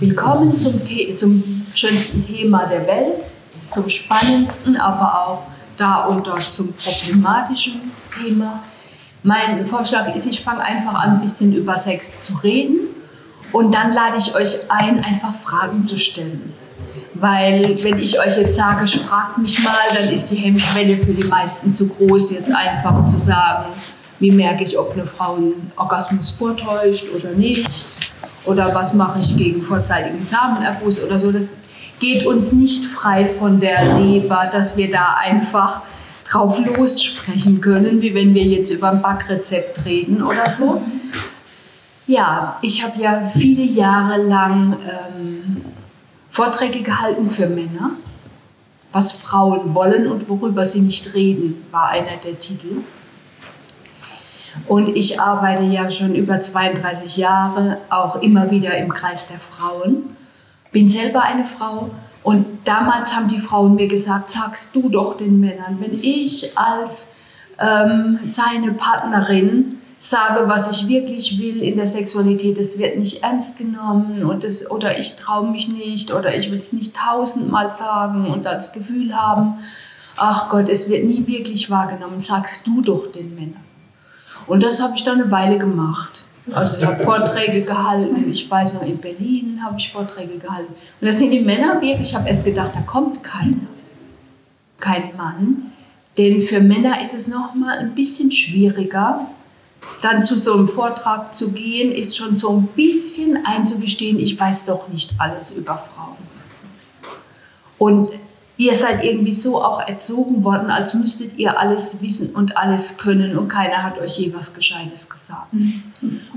Willkommen zum, The zum schönsten Thema der Welt, zum spannendsten, aber auch da und dort zum problematischen Thema. Mein Vorschlag ist, ich fange einfach an, ein bisschen über Sex zu reden und dann lade ich euch ein, einfach Fragen zu stellen. Weil wenn ich euch jetzt sage, fragt mich mal, dann ist die Hemmschwelle für die meisten zu groß, jetzt einfach zu sagen, wie merke ich, ob eine Frau einen Orgasmus vortäuscht oder nicht. Oder was mache ich gegen vorzeitigen Samenerguss oder so. Das geht uns nicht frei von der Leber, dass wir da einfach drauf lossprechen können, wie wenn wir jetzt über ein Backrezept reden oder so. Ja, ich habe ja viele Jahre lang ähm, Vorträge gehalten für Männer. Was Frauen wollen und worüber sie nicht reden, war einer der Titel. Und ich arbeite ja schon über 32 Jahre auch immer wieder im Kreis der Frauen. Bin selber eine Frau und damals haben die Frauen mir gesagt, sagst du doch den Männern, wenn ich als ähm, seine Partnerin sage, was ich wirklich will in der Sexualität, es wird nicht ernst genommen und das, oder ich traue mich nicht oder ich will es nicht tausendmal sagen und das Gefühl haben, ach Gott, es wird nie wirklich wahrgenommen, sagst du doch den Männern. Und das habe ich dann eine Weile gemacht. Also ich habe Vorträge gehalten, ich weiß noch, in Berlin habe ich Vorträge gehalten. Und da sind die Männer wirklich, ich habe erst gedacht, da kommt keiner. Kein Mann. Denn für Männer ist es nochmal ein bisschen schwieriger, dann zu so einem Vortrag zu gehen, ist schon so ein bisschen einzugestehen, ich weiß doch nicht alles über Frauen. Und ihr seid irgendwie so auch erzogen worden, als müsstet ihr alles wissen und alles können und keiner hat euch je was Gescheites gesagt.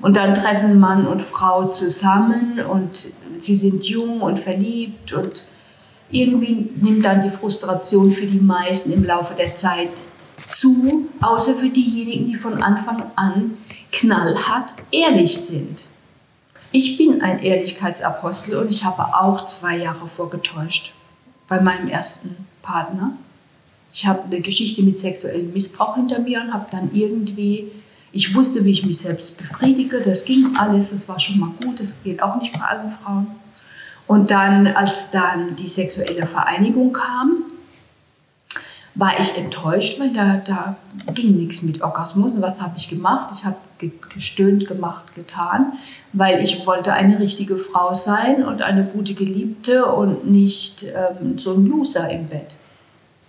Und dann treffen Mann und Frau zusammen und sie sind jung und verliebt und irgendwie nimmt dann die Frustration für die meisten im Laufe der Zeit zu, außer für diejenigen, die von Anfang an knallhart ehrlich sind. Ich bin ein Ehrlichkeitsapostel und ich habe auch zwei Jahre vorgetäuscht bei meinem ersten Partner. Ich habe eine Geschichte mit sexuellem Missbrauch hinter mir und habe dann irgendwie, ich wusste, wie ich mich selbst befriedige, das ging alles, das war schon mal gut, das geht auch nicht bei allen Frauen. Und dann, als dann die sexuelle Vereinigung kam, war ich enttäuscht, weil da, da ging nichts mit Orgasmus. Und was habe ich gemacht? Ich habe gestöhnt, gemacht, getan, weil ich wollte eine richtige Frau sein und eine gute Geliebte und nicht ähm, so ein Loser im Bett.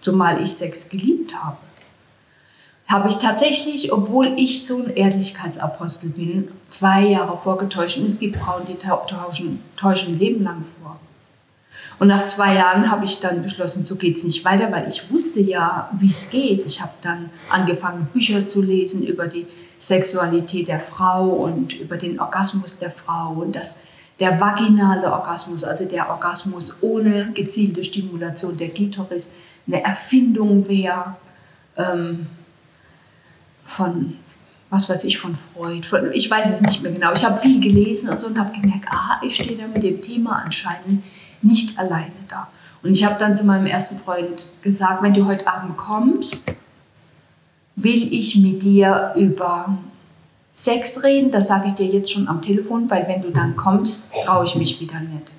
Zumal ich Sex geliebt habe. Habe ich tatsächlich, obwohl ich so ein Ehrlichkeitsapostel bin, zwei Jahre vorgetäuscht. Und es gibt Frauen, die täuschen, täuschen ein Leben lang vor. Und nach zwei Jahren habe ich dann beschlossen, so geht es nicht weiter, weil ich wusste ja, wie es geht. Ich habe dann angefangen, Bücher zu lesen über die Sexualität der Frau und über den Orgasmus der Frau und das, der vaginale Orgasmus, also der Orgasmus ohne gezielte Stimulation der Klitoris, eine Erfindung wäre ähm, von, was weiß ich, von Freud. Von, ich weiß es nicht mehr genau. Ich habe viel gelesen und so und habe gemerkt, aha, ich stehe da mit dem Thema anscheinend nicht alleine da. Und ich habe dann zu meinem ersten Freund gesagt, wenn du heute Abend kommst, will ich mit dir über Sex reden. Das sage ich dir jetzt schon am Telefon, weil wenn du dann kommst, traue ich mich wieder nicht.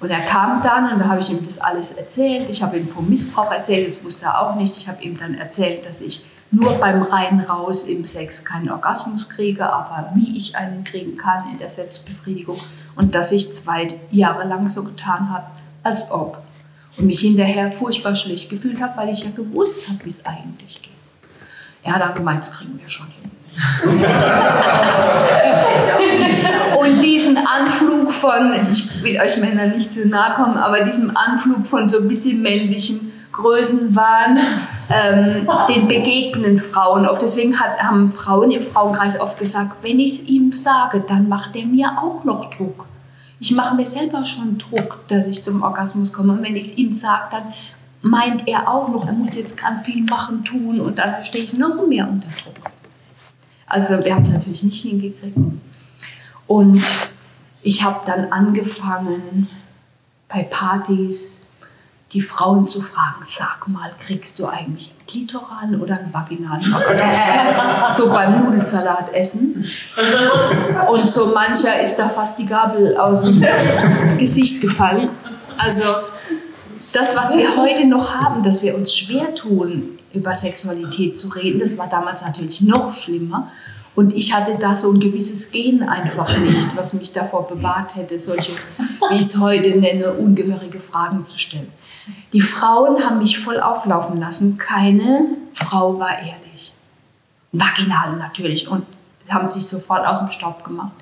Und er kam dann und da habe ich ihm das alles erzählt. Ich habe ihm vom Missbrauch erzählt, das wusste er auch nicht. Ich habe ihm dann erzählt, dass ich nur beim rein raus im Sex keinen Orgasmus kriege, aber wie ich einen kriegen kann in der Selbstbefriedigung und dass ich zwei Jahre lang so getan habe, als ob. Und mich hinterher furchtbar schlecht gefühlt habe, weil ich ja gewusst habe, wie es eigentlich geht. Er hat dann gemeint, das kriegen wir schon hin. und diesen Anflug von, ich will euch Männer nicht zu nahe kommen, aber diesem Anflug von so ein bisschen männlichem Größenwahn, ähm, den begegnen Frauen oft. Deswegen hat, haben Frauen im Frauenkreis oft gesagt, wenn ich es ihm sage, dann macht er mir auch noch Druck. Ich mache mir selber schon Druck, dass ich zum Orgasmus komme. Und wenn ich es ihm sage, dann meint er auch noch, er muss jetzt ganz viel machen, tun und dann stehe ich noch mehr unter Druck. Also wir haben es natürlich nicht hingekriegt. Und ich habe dann angefangen bei Partys die Frauen zu fragen, sag mal, kriegst du eigentlich einen klitoralen oder einen vaginalen so beim Nudelsalat essen. Und so mancher ist da fast die Gabel aus dem Gesicht gefallen. Also das, was wir heute noch haben, dass wir uns schwer tun, über Sexualität zu reden, das war damals natürlich noch schlimmer. Und ich hatte da so ein gewisses Gen einfach nicht, was mich davor bewahrt hätte, solche, wie ich es heute nenne, ungehörige Fragen zu stellen. Die Frauen haben mich voll auflaufen lassen. Keine Frau war ehrlich. Vaginal natürlich. Und haben sich sofort aus dem Staub gemacht.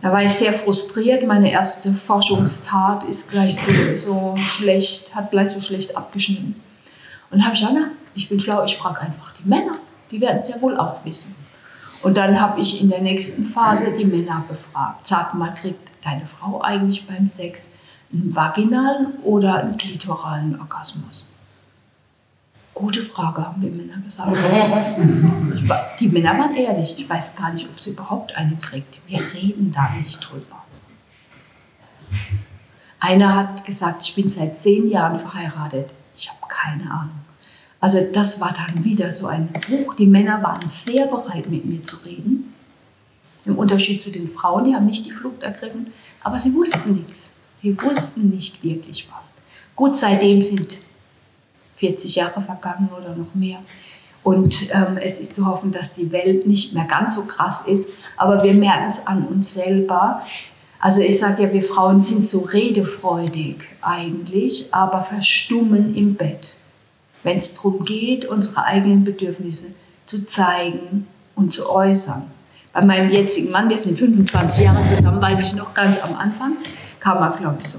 Da war ich sehr frustriert. Meine erste Forschungstat ist gleich so, so schlecht, hat gleich so schlecht abgeschnitten. Und habe ich gesagt, na, ich bin schlau, ich frage einfach die Männer. Die werden es ja wohl auch wissen. Und dann habe ich in der nächsten Phase die Männer befragt. Sag mal, kriegt deine Frau eigentlich beim Sex einen vaginalen oder einen klitoralen Orgasmus? Gute Frage, haben die Männer gesagt. die Männer waren ehrlich. Ich weiß gar nicht, ob sie überhaupt einen kriegt. Wir reden da nicht drüber. Einer hat gesagt, ich bin seit zehn Jahren verheiratet. Ich habe keine Ahnung. Also das war dann wieder so ein Buch. Die Männer waren sehr bereit, mit mir zu reden. Im Unterschied zu den Frauen, die haben nicht die Flucht ergriffen, aber sie wussten nichts. Sie wussten nicht wirklich was. Gut, seitdem sind 40 Jahre vergangen oder noch mehr. Und ähm, es ist zu hoffen, dass die Welt nicht mehr ganz so krass ist. Aber wir merken es an uns selber. Also ich sage ja, wir Frauen sind so redefreudig eigentlich, aber verstummen im Bett, wenn es darum geht, unsere eigenen Bedürfnisse zu zeigen und zu äußern. Bei meinem jetzigen Mann, wir sind 25 Jahre zusammen, weiß ich noch ganz am Anfang, kam er, glaube ich, so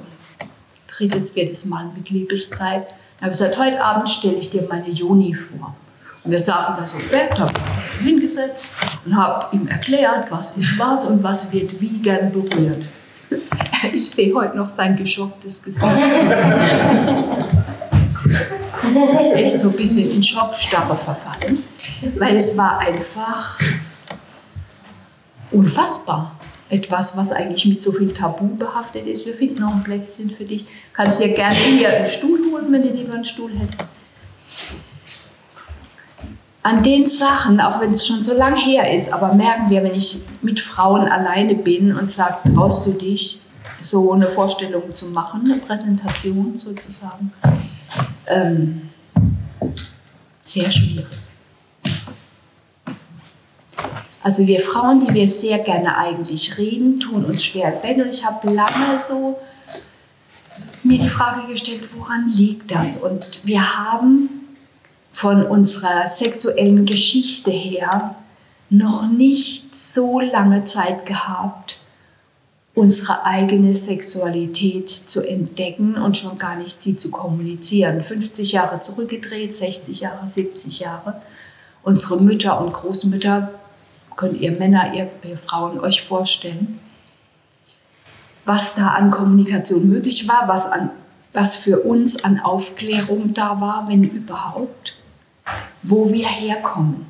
drittes, viertes Mal mit Liebeszeit. Dann habe ich gesagt, heute Abend stelle ich dir meine Joni vor. Und wir saßen da so im Bett, habe ihn hingesetzt und habe ihm erklärt, was ist was und was wird wie gern berührt. Ich sehe heute noch sein geschocktes Gesicht. Echt so ein bisschen in Schockstarre verfallen, weil es war einfach unfassbar etwas, was eigentlich mit so viel Tabu behaftet ist. Wir finden noch ein Plätzchen für dich. Kannst dir gerne hier einen Stuhl holen, wenn du lieber einen Stuhl hättest. An den Sachen, auch wenn es schon so lang her ist, aber merken wir, wenn ich mit Frauen alleine bin und sage, traust du dich, so eine Vorstellung zu machen, eine Präsentation sozusagen, ähm, sehr schwierig. Also wir Frauen, die wir sehr gerne eigentlich reden, tun uns schwer Bett. Und ich habe lange so mir die Frage gestellt, woran liegt das? Und wir haben von unserer sexuellen Geschichte her noch nicht so lange Zeit gehabt, unsere eigene Sexualität zu entdecken und schon gar nicht sie zu kommunizieren. 50 Jahre zurückgedreht, 60 Jahre, 70 Jahre. Unsere Mütter und Großmütter könnt ihr Männer, ihr, ihr Frauen euch vorstellen, was da an Kommunikation möglich war, was, an, was für uns an Aufklärung da war, wenn überhaupt, wo wir herkommen.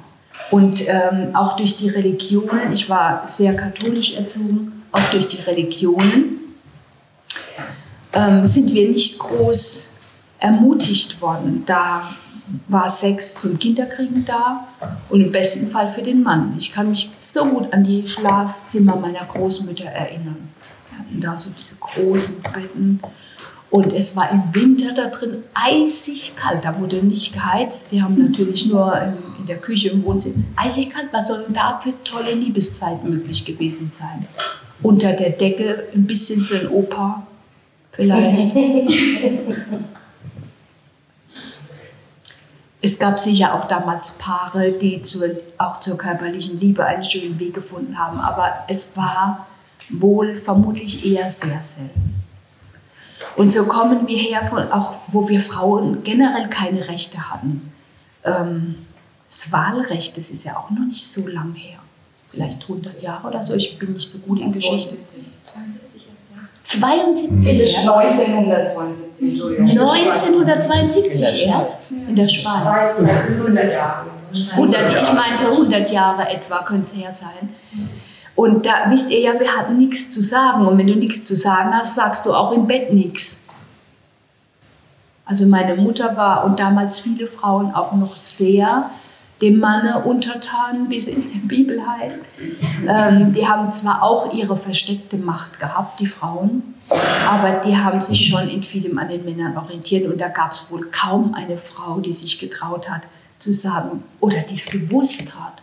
Und ähm, auch durch die Religionen, ich war sehr katholisch erzogen, auch durch die Religionen ähm, sind wir nicht groß ermutigt worden, da war Sex zum Kinderkriegen da und im besten Fall für den Mann. Ich kann mich so gut an die Schlafzimmer meiner Großmütter erinnern. Wir hatten da so diese großen Betten und es war im Winter da drin eisig kalt. Da wurde nicht geheizt. Die haben natürlich nur in der Küche im Wohnzimmer. Eisig kalt. Was soll denn da für tolle Liebeszeit möglich gewesen sein? Unter der Decke ein bisschen für den Opa vielleicht. Es gab sicher auch damals Paare, die zur, auch zur körperlichen Liebe einen schönen Weg gefunden haben, aber es war wohl vermutlich eher sehr selten. Und so kommen wir her von auch, wo wir Frauen generell keine Rechte hatten. Ähm, das Wahlrecht, das ist ja auch noch nicht so lang her. Vielleicht 100 Jahre oder so. Ich bin nicht so gut in Geschichte. 72 erst, ja. 72 erst? 1972, Entschuldigung. 1972 erst in der Schweiz. 100 Jahre. 100, ich meine so 100 Jahre etwa könnte es her sein. Und da wisst ihr ja, wir hatten nichts zu sagen. Und wenn du nichts zu sagen hast, sagst du auch im Bett nichts. Also meine Mutter war und damals viele Frauen auch noch sehr dem Manne untertan, wie es in der Bibel heißt. Ähm, die haben zwar auch ihre versteckte Macht gehabt, die Frauen, aber die haben sich schon in vielem an den Männern orientiert und da gab es wohl kaum eine Frau, die sich getraut hat zu sagen oder die es gewusst hat,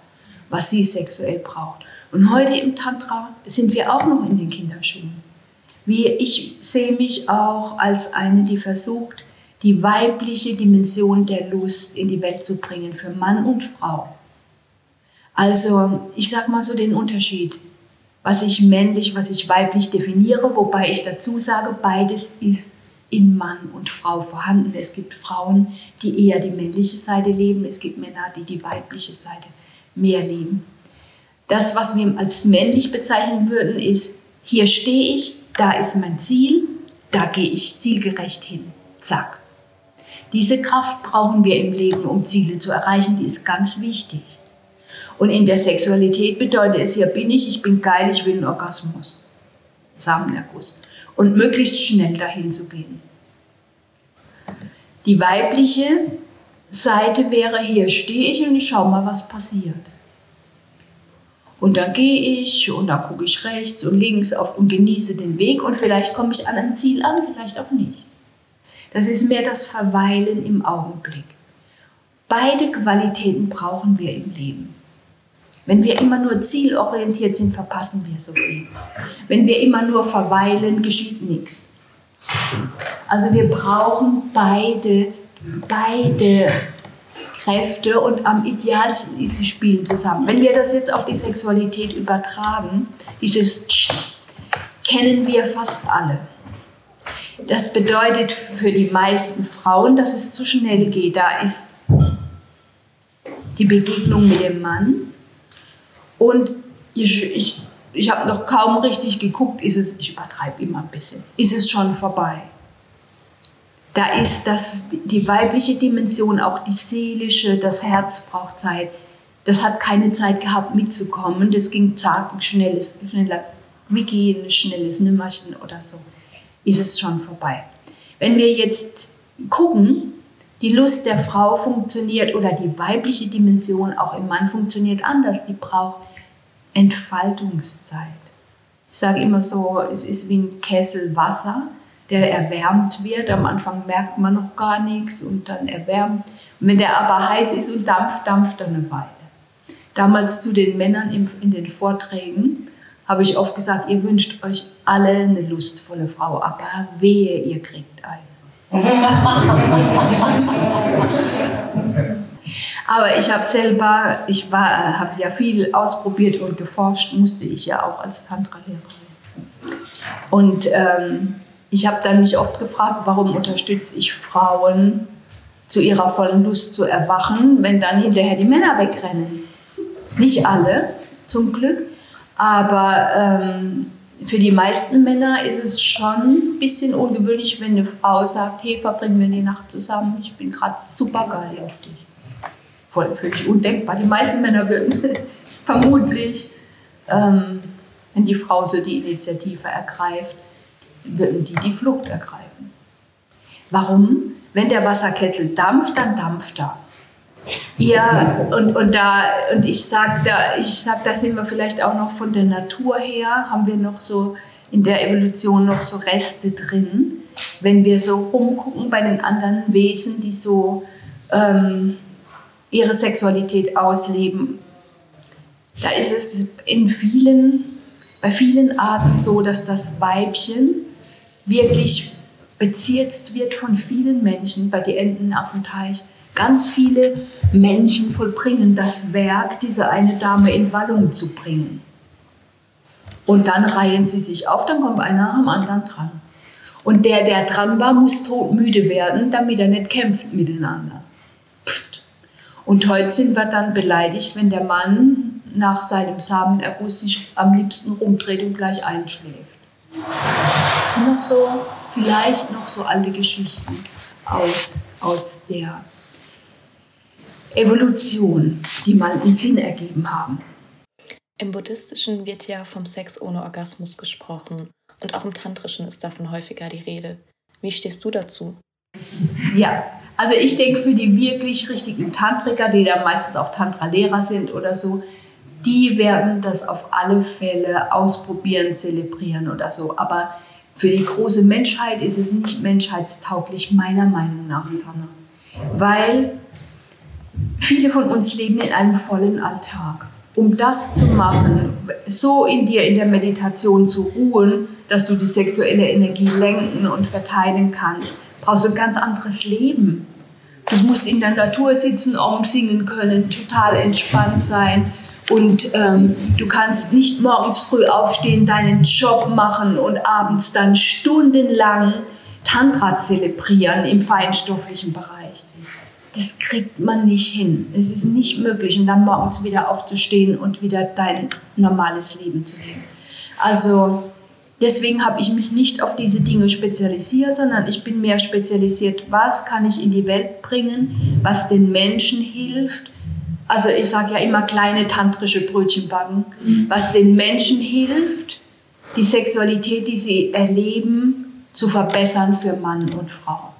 was sie sexuell braucht. Und heute im Tantra sind wir auch noch in den Kinderschuhen. Wie ich sehe mich auch als eine, die versucht, die weibliche Dimension der Lust in die Welt zu bringen für Mann und Frau. Also ich sage mal so den Unterschied, was ich männlich, was ich weiblich definiere, wobei ich dazu sage, beides ist in Mann und Frau vorhanden. Es gibt Frauen, die eher die männliche Seite leben, es gibt Männer, die die weibliche Seite mehr leben. Das, was wir als männlich bezeichnen würden, ist, hier stehe ich, da ist mein Ziel, da gehe ich zielgerecht hin. Zack. Diese Kraft brauchen wir im Leben, um Ziele zu erreichen, die ist ganz wichtig. Und in der Sexualität bedeutet es, hier bin ich, ich bin geil, ich will einen Orgasmus. Samenerguss. Und möglichst schnell dahin zu gehen. Die weibliche Seite wäre, hier stehe ich und ich schaue mal, was passiert. Und dann gehe ich und dann gucke ich rechts und links auf und genieße den Weg und vielleicht komme ich an einem Ziel an, vielleicht auch nicht. Das ist mehr das Verweilen im Augenblick. Beide Qualitäten brauchen wir im Leben. Wenn wir immer nur zielorientiert sind, verpassen wir so viel. Wenn wir immer nur verweilen, geschieht nichts. Also wir brauchen beide, beide Kräfte und am idealsten ist, sie spielen zusammen. Wenn wir das jetzt auf die Sexualität übertragen, dieses Tsch, kennen wir fast alle. Das bedeutet für die meisten Frauen, dass es zu schnell geht. Da ist die Begegnung mit dem Mann und ich, ich, ich habe noch kaum richtig geguckt, ist es, ich übertreibe immer ein bisschen, ist es schon vorbei da ist das, die weibliche Dimension, auch die seelische, das Herz braucht Zeit. Das hat keine Zeit gehabt mitzukommen. Das ging zack, schnelles, schneller, wie gehen, schnelles Nimmerchen oder so. Ist es schon vorbei. Wenn wir jetzt gucken, die Lust der Frau funktioniert oder die weibliche Dimension auch im Mann funktioniert anders. Die braucht Entfaltungszeit. Ich sage immer so, es ist wie ein Kessel Wasser der erwärmt wird. Am Anfang merkt man noch gar nichts und dann erwärmt. Und wenn der aber heiß ist und dampft, dampft er eine Weile. Damals zu den Männern in den Vorträgen habe ich oft gesagt, ihr wünscht euch alle eine lustvolle Frau, aber wehe, ihr kriegt eine. aber ich habe selber, ich habe ja viel ausprobiert und geforscht, musste ich ja auch als Tantra-Lehrerin. Und ähm, ich habe dann mich oft gefragt, warum unterstütze ich Frauen zu ihrer vollen Lust zu erwachen, wenn dann hinterher die Männer wegrennen. Nicht alle, zum Glück, aber ähm, für die meisten Männer ist es schon ein bisschen ungewöhnlich, wenn eine Frau sagt, hey, verbringen wir die Nacht zusammen, ich bin gerade super geil auf dich. Voll völlig undenkbar. Die meisten Männer würden vermutlich, ähm, wenn die Frau so die Initiative ergreift, würden die die Flucht ergreifen. Warum? Wenn der Wasserkessel dampft, dann dampft er. Ja, und, und, da, und ich sage, da, sag, da sind wir vielleicht auch noch von der Natur her, haben wir noch so in der Evolution noch so Reste drin. Wenn wir so rumgucken bei den anderen Wesen, die so ähm, ihre Sexualität ausleben, da ist es in vielen, bei vielen Arten so, dass das Weibchen wirklich bezirzt wird von vielen Menschen bei den Enten auf dem Teich. Ganz viele Menschen vollbringen das Werk, diese eine Dame in Wallung zu bringen. Und dann reihen sie sich auf, dann kommt einer am anderen dran. Und der, der dran war, muss todmüde werden, damit er nicht kämpft miteinander. Pft. Und heute sind wir dann beleidigt, wenn der Mann nach seinem Samenerguss sich am liebsten rumdreht und gleich einschläft sind noch so, vielleicht noch so alte Geschichten aus, aus der Evolution, die mal einen Sinn ergeben haben. Im Buddhistischen wird ja vom Sex ohne Orgasmus gesprochen und auch im Tantrischen ist davon häufiger die Rede. Wie stehst du dazu? Ja, also ich denke für die wirklich richtigen Tantriker, die da meistens auch Tantra-Lehrer sind oder so, die werden das auf alle Fälle ausprobieren, zelebrieren oder so. Aber für die große Menschheit ist es nicht menschheitstauglich, meiner Meinung nach, Sanne. Weil viele von uns leben in einem vollen Alltag. Um das zu machen, so in dir in der Meditation zu ruhen, dass du die sexuelle Energie lenken und verteilen kannst, brauchst du ein ganz anderes Leben. Du musst in der Natur sitzen, Om singen können, total entspannt sein, und ähm, du kannst nicht morgens früh aufstehen, deinen Job machen und abends dann stundenlang Tantra zelebrieren im feinstofflichen Bereich. Das kriegt man nicht hin. Es ist nicht möglich. Und dann morgens wieder aufzustehen und wieder dein normales Leben zu leben. Also deswegen habe ich mich nicht auf diese Dinge spezialisiert, sondern ich bin mehr spezialisiert, was kann ich in die Welt bringen, was den Menschen hilft also ich sage ja immer kleine tantrische Brötchen backen, was den Menschen hilft, die Sexualität, die sie erleben, zu verbessern für Mann und Frau.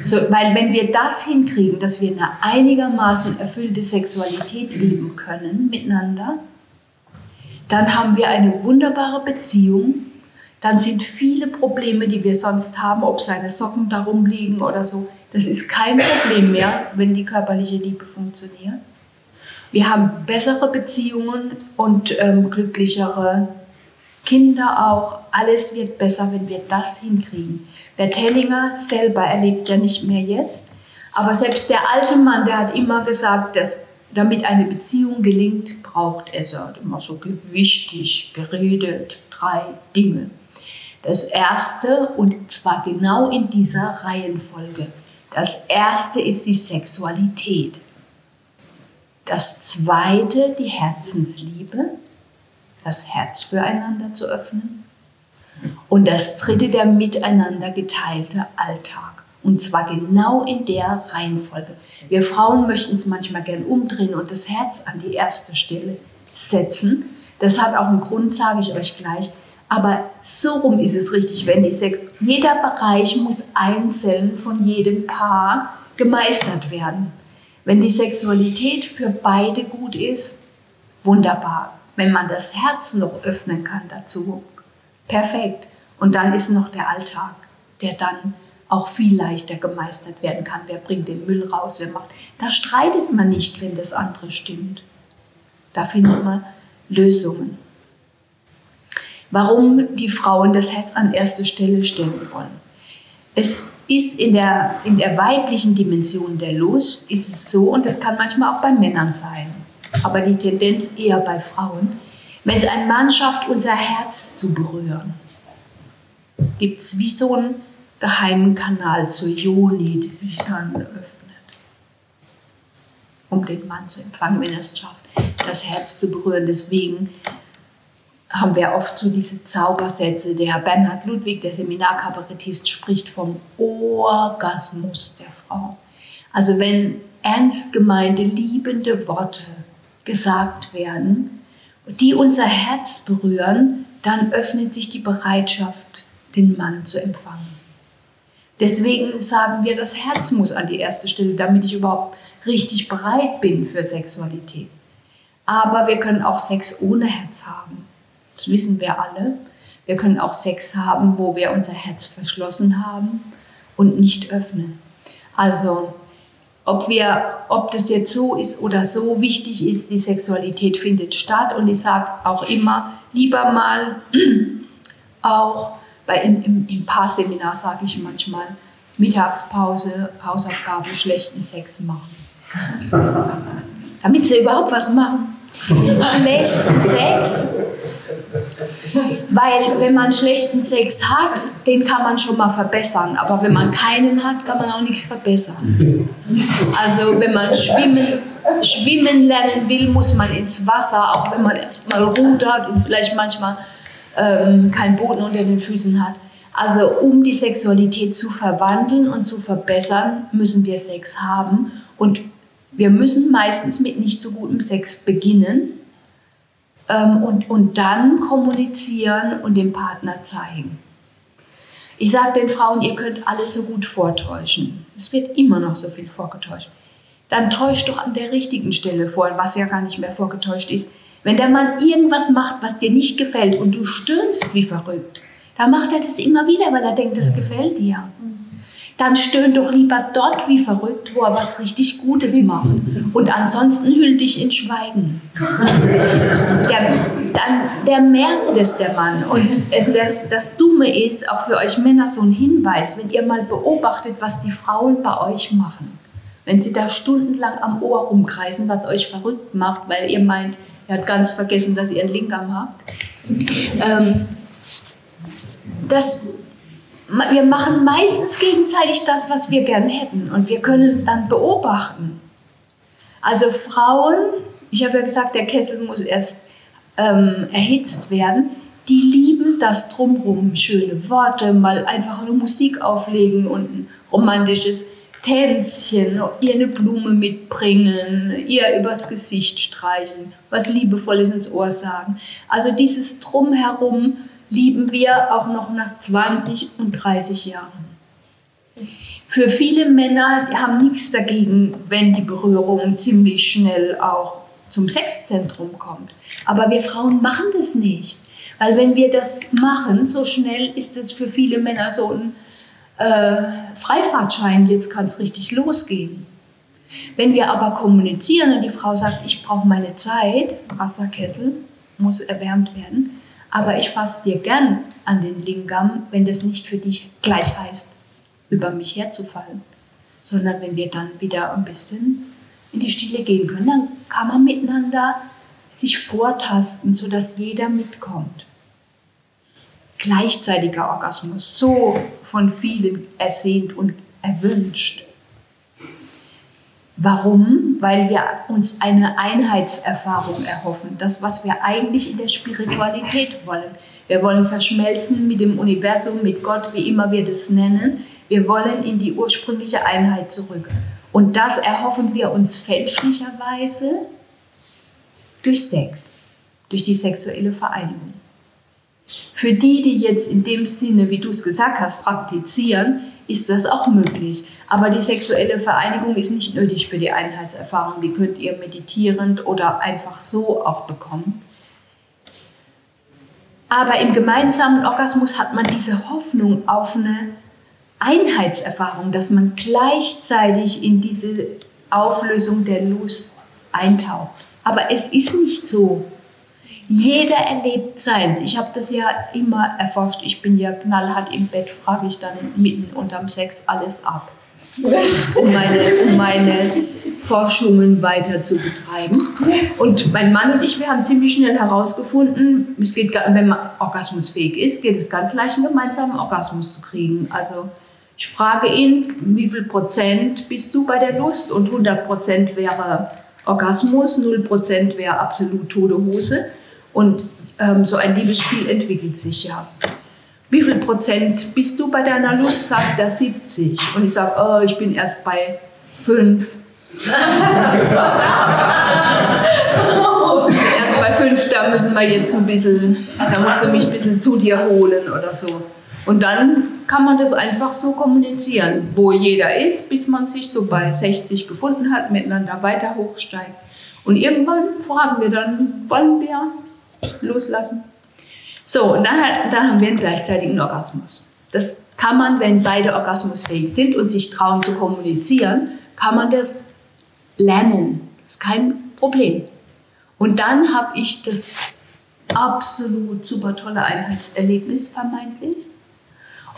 So, weil wenn wir das hinkriegen, dass wir eine einigermaßen erfüllte Sexualität leben können miteinander, dann haben wir eine wunderbare Beziehung. Dann sind viele Probleme, die wir sonst haben, ob seine Socken darum liegen oder so, das ist kein Problem mehr, wenn die körperliche Liebe funktioniert. Wir haben bessere Beziehungen und ähm, glücklichere Kinder auch. Alles wird besser, wenn wir das hinkriegen. Der Tellinger selber erlebt ja nicht mehr jetzt, aber selbst der alte Mann, der hat immer gesagt, dass damit eine Beziehung gelingt, braucht es, er hat immer so gewichtig geredet, drei Dinge. Das erste, und zwar genau in dieser Reihenfolge, das erste ist die Sexualität. Das zweite, die Herzensliebe, das Herz füreinander zu öffnen. Und das dritte, der miteinander geteilte Alltag. Und zwar genau in der Reihenfolge. Wir Frauen möchten es manchmal gern umdrehen und das Herz an die erste Stelle setzen. Das hat auch einen Grund, sage ich euch gleich. Aber so rum ist es richtig, wenn die Sex. Jeder Bereich muss einzeln von jedem Paar gemeistert werden. Wenn die Sexualität für beide gut ist, wunderbar. Wenn man das Herz noch öffnen kann dazu, perfekt. Und dann ist noch der Alltag, der dann auch viel leichter gemeistert werden kann. Wer bringt den Müll raus, wer macht. Da streitet man nicht, wenn das andere stimmt. Da findet man Lösungen. Warum die Frauen das Herz an erste Stelle stellen wollen. Es ist in der, in der weiblichen Dimension der Lust, ist es so, und das kann manchmal auch bei Männern sein, aber die Tendenz eher bei Frauen, wenn es ein Mann schafft, unser Herz zu berühren, gibt es wie so einen geheimen Kanal zur Joni, die sich dann öffnet, um den Mann zu empfangen, wenn er es schafft, das Herz zu berühren. Deswegen haben wir oft so diese Zaubersätze. Der Bernhard Ludwig, der Seminarkabarettist, spricht vom Orgasmus der Frau. Also wenn ernst gemeinte, liebende Worte gesagt werden, die unser Herz berühren, dann öffnet sich die Bereitschaft, den Mann zu empfangen. Deswegen sagen wir, das Herz muss an die erste Stelle, damit ich überhaupt richtig bereit bin für Sexualität. Aber wir können auch Sex ohne Herz haben. Das wissen wir alle. Wir können auch Sex haben, wo wir unser Herz verschlossen haben und nicht öffnen. Also, ob, wir, ob das jetzt so ist oder so, wichtig ist, die Sexualität findet statt. Und ich sage auch immer, lieber mal auch bei, im, im, im Paarseminar sage ich manchmal, Mittagspause, Hausaufgabe, schlechten Sex machen. Damit sie überhaupt was machen. Schlechten Sex weil wenn man schlechten Sex hat, den kann man schon mal verbessern. Aber wenn man keinen hat, kann man auch nichts verbessern. Also wenn man schwimmen, schwimmen lernen will, muss man ins Wasser, auch wenn man jetzt mal rudert und vielleicht manchmal ähm, keinen Boden unter den Füßen hat. Also um die Sexualität zu verwandeln und zu verbessern, müssen wir Sex haben. Und wir müssen meistens mit nicht so gutem Sex beginnen ähm, und, und dann kommunizieren und dem Partner zeigen. Ich sage den Frauen, ihr könnt alles so gut vortäuschen. Es wird immer noch so viel vorgetäuscht. Dann täuscht doch an der richtigen Stelle vor, was ja gar nicht mehr vorgetäuscht ist. Wenn der Mann irgendwas macht, was dir nicht gefällt und du stöhnst wie verrückt, dann macht er das immer wieder, weil er denkt, das gefällt dir. Dann stöhn doch lieber dort wie verrückt, wo er was richtig Gutes macht. Und ansonsten hüll dich in Schweigen. Der, dann, der merkt es, der Mann. Und das, das Dumme ist, auch für euch Männer so ein Hinweis, wenn ihr mal beobachtet, was die Frauen bei euch machen. Wenn sie da stundenlang am Ohr rumkreisen, was euch verrückt macht, weil ihr meint, er hat ganz vergessen, dass ihr einen Linkarm habt. Ähm, das, wir machen meistens gegenseitig das, was wir gern hätten. Und wir können dann beobachten. Also Frauen, ich habe ja gesagt, der Kessel muss erst ähm, erhitzt werden, die lieben das drumherum. Schöne Worte, mal einfach eine Musik auflegen und ein romantisches Tänzchen, ihr eine Blume mitbringen, ihr übers Gesicht streichen, was Liebevolles ins Ohr sagen. Also dieses Drumherum lieben wir auch noch nach 20 und 30 Jahren. Für viele Männer haben nichts dagegen, wenn die Berührung ziemlich schnell auch zum Sexzentrum kommt. Aber wir Frauen machen das nicht. Weil wenn wir das machen, so schnell ist es für viele Männer so ein äh, Freifahrtschein, jetzt kann es richtig losgehen. Wenn wir aber kommunizieren und die Frau sagt, ich brauche meine Zeit, Wasserkessel muss erwärmt werden, aber ich fasse dir gern an den Lingam, wenn das nicht für dich gleich heißt, über mich herzufallen, sondern wenn wir dann wieder ein bisschen in die Stille gehen können, dann kann man miteinander sich vortasten, sodass jeder mitkommt gleichzeitiger Orgasmus, so von vielen ersehnt und erwünscht. Warum? Weil wir uns eine Einheitserfahrung erhoffen, das, was wir eigentlich in der Spiritualität wollen. Wir wollen verschmelzen mit dem Universum, mit Gott, wie immer wir das nennen. Wir wollen in die ursprüngliche Einheit zurück. Und das erhoffen wir uns fälschlicherweise durch Sex, durch die sexuelle Vereinigung. Für die, die jetzt in dem Sinne, wie du es gesagt hast, praktizieren, ist das auch möglich. Aber die sexuelle Vereinigung ist nicht nötig für die Einheitserfahrung. Die könnt ihr meditierend oder einfach so auch bekommen. Aber im gemeinsamen Orgasmus hat man diese Hoffnung auf eine Einheitserfahrung, dass man gleichzeitig in diese Auflösung der Lust eintaucht. Aber es ist nicht so. Jeder erlebt seins. Ich habe das ja immer erforscht. Ich bin ja knallhart im Bett, frage ich dann mitten unterm Sex alles ab, um meine, um meine Forschungen weiter zu betreiben. Und mein Mann und ich, wir haben ziemlich schnell herausgefunden, es geht, wenn man orgasmusfähig ist, geht es ganz leicht, einen gemeinsamen Orgasmus zu kriegen. Also ich frage ihn, wie viel Prozent bist du bei der Lust? Und 100 Prozent wäre Orgasmus, 0 Prozent wäre absolut tote Hose. Und ähm, so ein Liebesspiel entwickelt sich ja. Wie viel Prozent bist du bei deiner Lust? Sagt er 70. Und ich sage, oh, ich bin erst bei 5. erst bei 5, da müssen wir jetzt ein bisschen, da musst du mich ein bisschen zu dir holen oder so. Und dann kann man das einfach so kommunizieren, wo jeder ist, bis man sich so bei 60 gefunden hat, miteinander weiter hochsteigt. Und irgendwann fragen wir dann, wollen wir loslassen. So, und dann, dann haben wir einen gleichzeitigen Orgasmus. Das kann man, wenn beide orgasmusfähig sind und sich trauen zu kommunizieren, kann man das lernen. Das ist kein Problem. Und dann habe ich das absolut super tolle Einheitserlebnis vermeintlich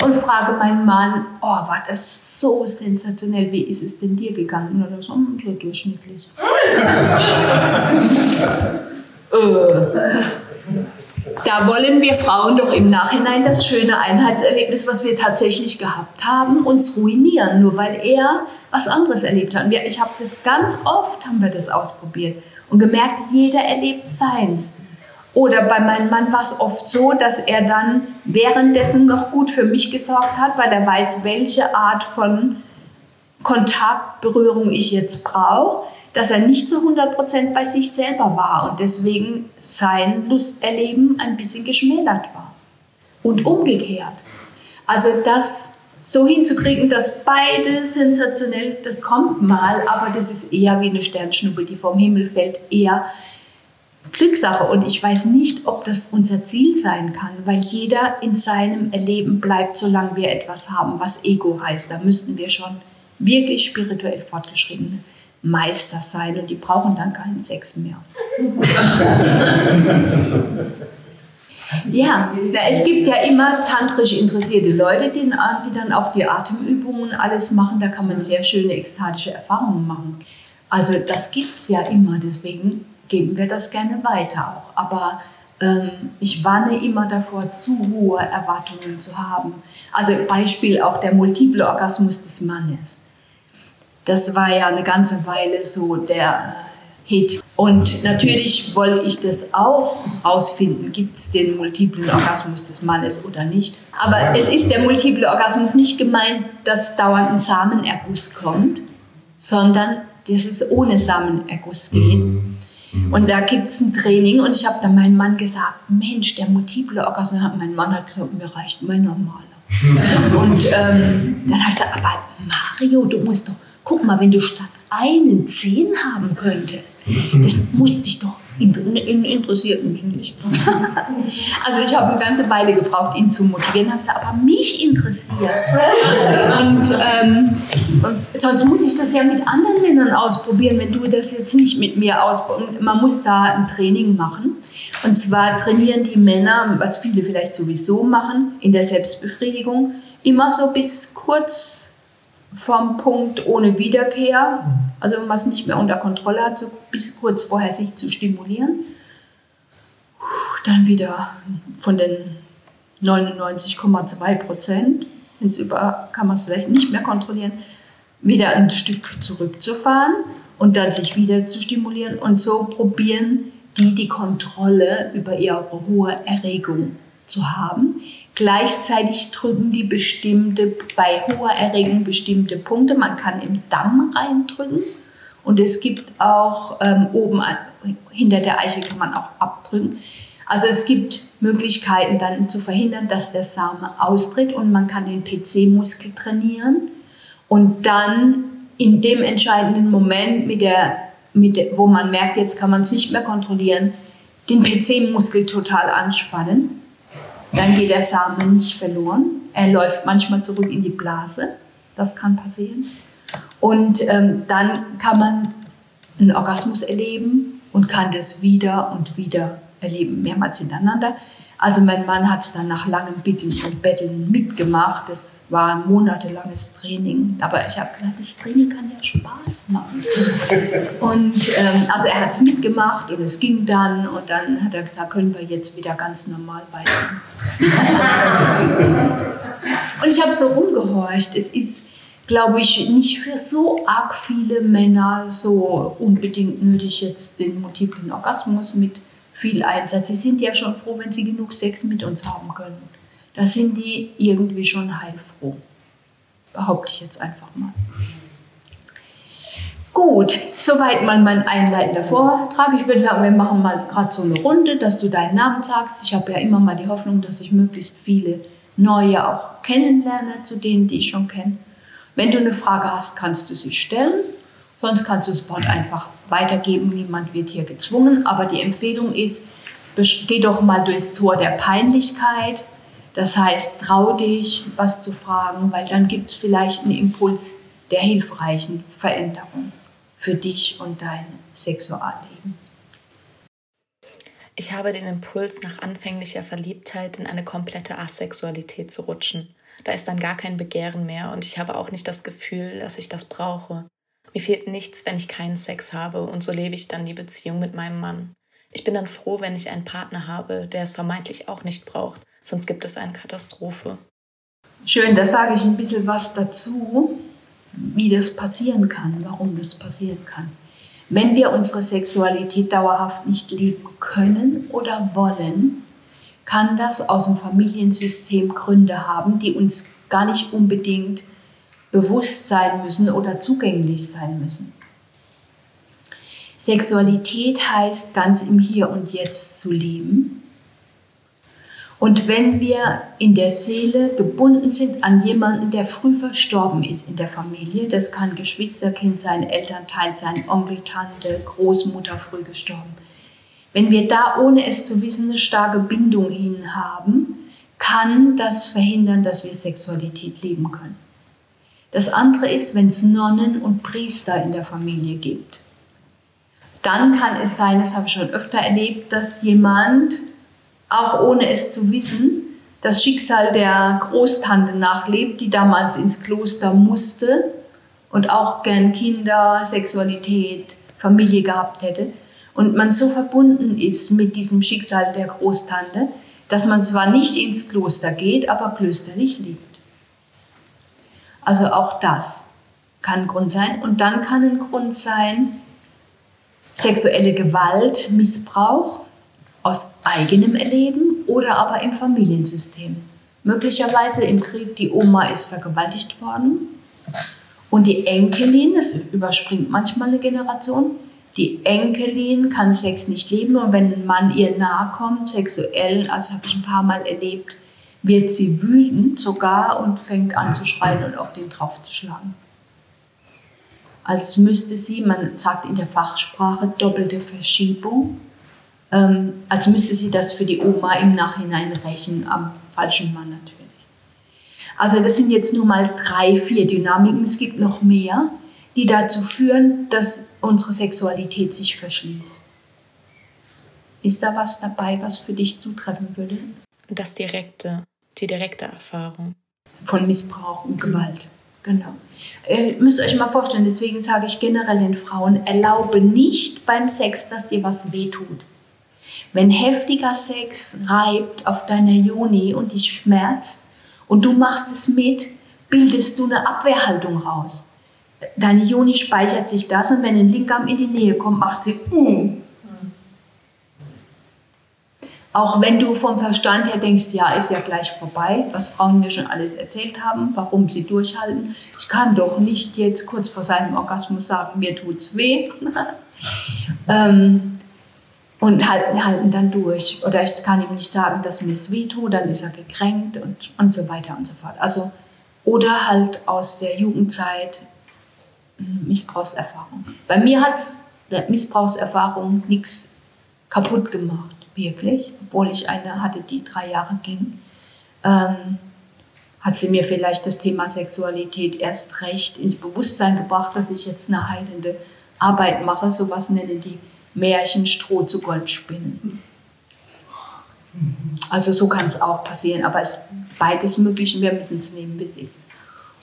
und frage meinen Mann, oh, war das so sensationell, wie ist es denn dir gegangen? Oder so, hm, so durchschnittlich. äh, da wollen wir Frauen doch im Nachhinein das schöne Einheitserlebnis, was wir tatsächlich gehabt haben, uns ruinieren, nur weil er was anderes erlebt hat. Und wir, ich habe das ganz oft, haben wir das ausprobiert und gemerkt, jeder erlebt seins. Oder bei meinem Mann war es oft so, dass er dann währenddessen noch gut für mich gesorgt hat, weil er weiß, welche Art von Kontaktberührung ich jetzt brauche dass er nicht zu 100% bei sich selber war und deswegen sein Lusterleben ein bisschen geschmälert war. Und umgekehrt. Also das so hinzukriegen, dass beide sensationell, das kommt mal, aber das ist eher wie eine Sternschnuppe, die vom Himmel fällt, eher Glückssache. Und ich weiß nicht, ob das unser Ziel sein kann, weil jeder in seinem Erleben bleibt, solange wir etwas haben, was Ego heißt. Da müssten wir schon wirklich spirituell fortgeschrittene Meister sein und die brauchen dann keinen Sex mehr. Ja, es gibt ja immer tantrisch interessierte Leute, die, die dann auch die Atemübungen alles machen. Da kann man sehr schöne ekstatische Erfahrungen machen. Also das gibt es ja immer, deswegen geben wir das gerne weiter auch. Aber ähm, ich warne immer davor, zu hohe Erwartungen zu haben. Also Beispiel auch der multiple Orgasmus des Mannes. Das war ja eine ganze Weile so der Hit. Und natürlich wollte ich das auch rausfinden, gibt es den multiplen Orgasmus des Mannes oder nicht. Aber es ist der multiple Orgasmus nicht gemeint, dass dauernd ein Samenerguss kommt, sondern dass es ohne Samenerguss geht. Und da gibt es ein Training und ich habe dann meinem Mann gesagt, Mensch, der multiple Orgasmus, mein Mann hat gesagt, mir reicht mein normaler. und ähm, dann hat er gesagt, aber Mario, du musst doch, guck mal, wenn du statt einen Zehn haben könntest, das muss dich doch interessiert mich nicht. also ich habe eine ganze Weile gebraucht, ihn zu motivieren, habe gesagt, aber mich interessiert. Und, ähm, sonst muss ich das ja mit anderen Männern ausprobieren, wenn du das jetzt nicht mit mir ausprobierst. Man muss da ein Training machen. Und zwar trainieren die Männer, was viele vielleicht sowieso machen, in der Selbstbefriedigung, immer so bis kurz vom Punkt ohne Wiederkehr, also wenn man es nicht mehr unter Kontrolle hat, so bis kurz vorher sich zu stimulieren. Dann wieder von den 99,2 Prozent, ins über kann man es vielleicht nicht mehr kontrollieren, wieder ein Stück zurückzufahren und dann sich wieder zu stimulieren und so probieren die die Kontrolle über ihre hohe Erregung zu haben. Gleichzeitig drücken die bestimmte, bei hoher Erregung bestimmte Punkte. Man kann im Damm reindrücken und es gibt auch ähm, oben hinter der Eiche kann man auch abdrücken. Also es gibt Möglichkeiten dann zu verhindern, dass der Same austritt und man kann den PC-Muskel trainieren und dann in dem entscheidenden Moment, mit der, mit der, wo man merkt, jetzt kann man es nicht mehr kontrollieren, den PC-Muskel total anspannen dann geht der Samen nicht verloren. Er läuft manchmal zurück in die Blase. Das kann passieren. Und ähm, dann kann man einen Orgasmus erleben und kann das wieder und wieder erleben, mehrmals hintereinander. Also mein Mann hat es dann nach langem Bitten und Betteln mitgemacht. Das war ein monatelanges Training. Aber ich habe gesagt, das Training kann ja Spaß machen. Und ähm, also er hat es mitgemacht und es ging dann. Und dann hat er gesagt, können wir jetzt wieder ganz normal weiter. und ich habe so rumgehorcht. Es ist, glaube ich, nicht für so arg viele Männer so unbedingt nötig, jetzt den multiplen Orgasmus mit viel Einsatz. Sie sind ja schon froh, wenn sie genug Sex mit uns haben können. Da sind die irgendwie schon heilfroh. Behaupte ich jetzt einfach mal. Gut, soweit mal mein einleitender Vortrag. Ich würde sagen, wir machen mal gerade so eine Runde, dass du deinen Namen sagst. Ich habe ja immer mal die Hoffnung, dass ich möglichst viele neue auch kennenlerne, zu denen, die ich schon kenne. Wenn du eine Frage hast, kannst du sie stellen. Sonst kannst du das Wort einfach weitergeben. Niemand wird hier gezwungen. Aber die Empfehlung ist, geh doch mal durchs Tor der Peinlichkeit. Das heißt, trau dich, was zu fragen, weil dann gibt es vielleicht einen Impuls der hilfreichen Veränderung für dich und dein Sexualleben. Ich habe den Impuls, nach anfänglicher Verliebtheit in eine komplette Asexualität zu rutschen. Da ist dann gar kein Begehren mehr und ich habe auch nicht das Gefühl, dass ich das brauche. Mir fehlt nichts, wenn ich keinen Sex habe und so lebe ich dann die Beziehung mit meinem Mann. Ich bin dann froh, wenn ich einen Partner habe, der es vermeintlich auch nicht braucht, sonst gibt es eine Katastrophe. Schön, da sage ich ein bisschen was dazu, wie das passieren kann, warum das passieren kann. Wenn wir unsere Sexualität dauerhaft nicht leben können oder wollen, kann das aus dem Familiensystem Gründe haben, die uns gar nicht unbedingt bewusst sein müssen oder zugänglich sein müssen. Sexualität heißt ganz im Hier und Jetzt zu leben. Und wenn wir in der Seele gebunden sind an jemanden, der früh verstorben ist in der Familie, das kann Geschwisterkind sein, Elternteil sein, Onkel, Tante, Großmutter früh gestorben. Wenn wir da, ohne es zu wissen, eine starke Bindung hin haben, kann das verhindern, dass wir Sexualität leben können. Das andere ist, wenn es Nonnen und Priester in der Familie gibt. Dann kann es sein, das habe ich schon öfter erlebt, dass jemand auch ohne es zu wissen, das Schicksal der Großtante nachlebt, die damals ins Kloster musste und auch gern Kinder, Sexualität, Familie gehabt hätte. Und man so verbunden ist mit diesem Schicksal der Großtante, dass man zwar nicht ins Kloster geht, aber klösterlich lebt. Also auch das kann ein Grund sein. Und dann kann ein Grund sein, sexuelle Gewalt, Missbrauch, aus eigenem Erleben oder aber im Familiensystem. Möglicherweise im Krieg, die Oma ist vergewaltigt worden und die Enkelin, das überspringt manchmal eine Generation, die Enkelin kann Sex nicht leben und wenn ein Mann ihr nahe kommt, sexuell, also habe ich ein paar Mal erlebt, wird sie wütend sogar und fängt an zu schreien und auf den drauf zu schlagen. Als müsste sie, man sagt in der Fachsprache doppelte Verschiebung, ähm, als müsste sie das für die Oma im Nachhinein rächen, am falschen Mann natürlich. Also das sind jetzt nur mal drei, vier Dynamiken. Es gibt noch mehr, die dazu führen, dass unsere Sexualität sich verschließt. Ist da was dabei, was für dich zutreffen würde? Das direkte, die direkte Erfahrung. Von Missbrauch und Gewalt. Genau. Äh, müsst euch mal vorstellen, deswegen sage ich generell den Frauen, erlaube nicht beim Sex, dass dir was wehtut. Wenn heftiger Sex reibt auf deiner Joni und dich schmerzt und du machst es mit, bildest du eine Abwehrhaltung raus. Deine Joni speichert sich das und wenn ein Linkarm in die Nähe kommt, macht sie mm. Auch wenn du vom Verstand her denkst, ja, ist ja gleich vorbei, was Frauen mir schon alles erzählt haben, warum sie durchhalten. Ich kann doch nicht jetzt kurz vor seinem Orgasmus sagen, mir tut's weh. ähm, und halten, halten dann durch. Oder ich kann ihm nicht sagen, dass mir es wehtut, dann ist er gekränkt und, und so weiter und so fort. Also, oder halt aus der Jugendzeit hm, Missbrauchserfahrung. Bei mir hat der Missbrauchserfahrung nichts kaputt gemacht, wirklich. Obwohl ich eine hatte, die drei Jahre ging, ähm, hat sie mir vielleicht das Thema Sexualität erst recht ins Bewusstsein gebracht, dass ich jetzt eine heilende Arbeit mache. Sowas nennen die Märchen Stroh zu Gold spinnen. Also so kann es auch passieren, aber es ist beides möglich und wir müssen es nehmen, wie es ist.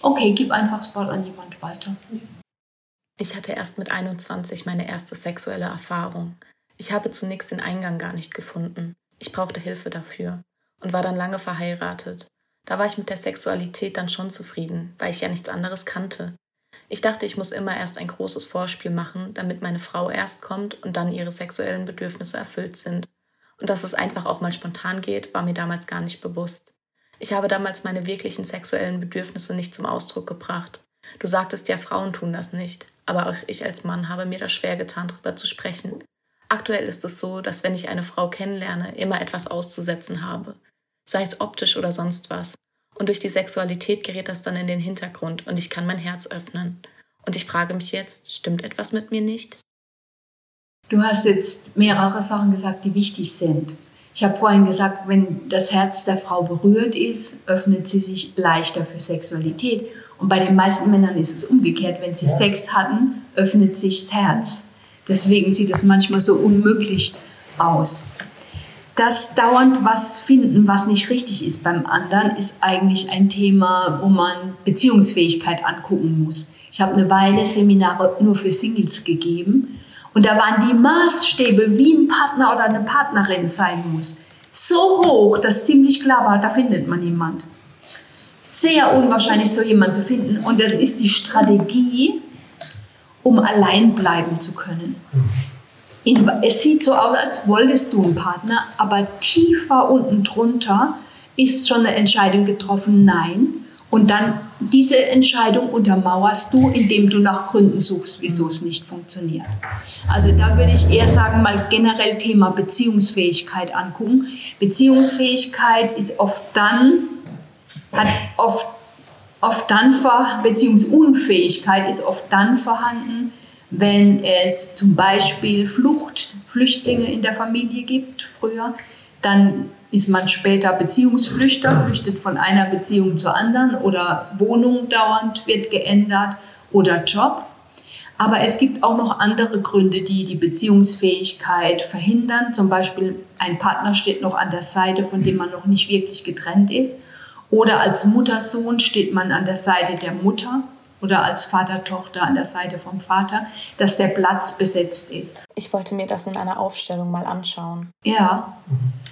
Okay, gib einfach das Wort an jemand weiter. Ich hatte erst mit 21 meine erste sexuelle Erfahrung. Ich habe zunächst den Eingang gar nicht gefunden. Ich brauchte Hilfe dafür und war dann lange verheiratet. Da war ich mit der Sexualität dann schon zufrieden, weil ich ja nichts anderes kannte. Ich dachte, ich muss immer erst ein großes Vorspiel machen, damit meine Frau erst kommt und dann ihre sexuellen Bedürfnisse erfüllt sind. Und dass es einfach auch mal spontan geht, war mir damals gar nicht bewusst. Ich habe damals meine wirklichen sexuellen Bedürfnisse nicht zum Ausdruck gebracht. Du sagtest ja, Frauen tun das nicht, aber auch ich als Mann habe mir das schwer getan, darüber zu sprechen. Aktuell ist es so, dass wenn ich eine Frau kennenlerne, immer etwas auszusetzen habe, sei es optisch oder sonst was. Und durch die Sexualität gerät das dann in den Hintergrund und ich kann mein Herz öffnen. Und ich frage mich jetzt, stimmt etwas mit mir nicht? Du hast jetzt mehrere Sachen gesagt, die wichtig sind. Ich habe vorhin gesagt, wenn das Herz der Frau berührt ist, öffnet sie sich leichter für Sexualität. Und bei den meisten Männern ist es umgekehrt. Wenn sie Sex hatten, öffnet sich das Herz. Deswegen sieht es manchmal so unmöglich aus das dauernd was finden, was nicht richtig ist beim anderen, ist eigentlich ein Thema, wo man Beziehungsfähigkeit angucken muss. Ich habe eine Weile Seminare nur für Singles gegeben und da waren die Maßstäbe, wie ein Partner oder eine Partnerin sein muss, so hoch, dass ziemlich klar war, da findet man jemand. Sehr unwahrscheinlich, so jemand zu finden. Und das ist die Strategie, um allein bleiben zu können es sieht so aus, als wolltest du einen Partner, aber tiefer unten drunter ist schon eine Entscheidung getroffen, nein. Und dann diese Entscheidung untermauerst du, indem du nach Gründen suchst, wieso es nicht funktioniert. Also da würde ich eher sagen, mal generell Thema Beziehungsfähigkeit angucken. Beziehungsfähigkeit ist oft dann, hat oft, oft dann vor, Beziehungsunfähigkeit ist oft dann vorhanden, wenn es zum Beispiel Flucht, Flüchtlinge in der Familie gibt, früher, dann ist man später Beziehungsflüchter, flüchtet von einer Beziehung zur anderen oder Wohnung dauernd wird geändert oder Job. Aber es gibt auch noch andere Gründe, die die Beziehungsfähigkeit verhindern. Zum Beispiel ein Partner steht noch an der Seite, von dem man noch nicht wirklich getrennt ist. Oder als Mutter-Sohn steht man an der Seite der Mutter oder als Vater-Tochter an der Seite vom Vater, dass der Platz besetzt ist. Ich wollte mir das in einer Aufstellung mal anschauen. Ja,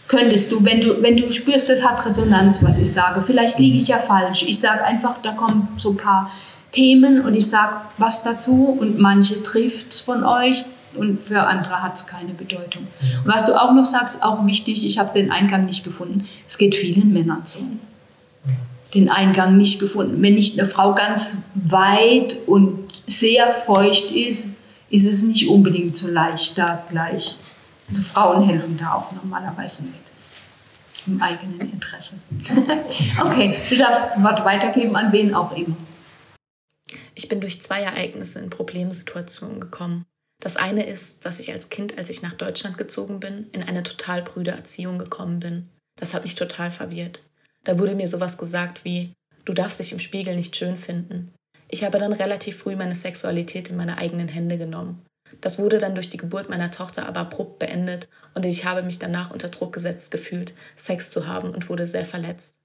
könntest du, wenn du, wenn du spürst, es hat Resonanz, was ich sage. Vielleicht liege ich ja falsch. Ich sage einfach, da kommen so ein paar Themen und ich sage was dazu und manche trifft es von euch und für andere hat es keine Bedeutung. Und was du auch noch sagst, auch wichtig, ich habe den Eingang nicht gefunden, es geht vielen Männern so den Eingang nicht gefunden. Wenn nicht eine Frau ganz weit und sehr feucht ist, ist es nicht unbedingt so leicht da gleich. Also Frauen helfen da auch normalerweise mit. Im eigenen Interesse. okay, du darfst das Wort weitergeben an wen auch immer. Ich bin durch zwei Ereignisse in Problemsituationen gekommen. Das eine ist, dass ich als Kind, als ich nach Deutschland gezogen bin, in eine total prüde Erziehung gekommen bin. Das hat mich total verwirrt. Da wurde mir sowas gesagt wie, du darfst dich im Spiegel nicht schön finden. Ich habe dann relativ früh meine Sexualität in meine eigenen Hände genommen. Das wurde dann durch die Geburt meiner Tochter aber abrupt beendet und ich habe mich danach unter Druck gesetzt gefühlt, Sex zu haben und wurde sehr verletzt.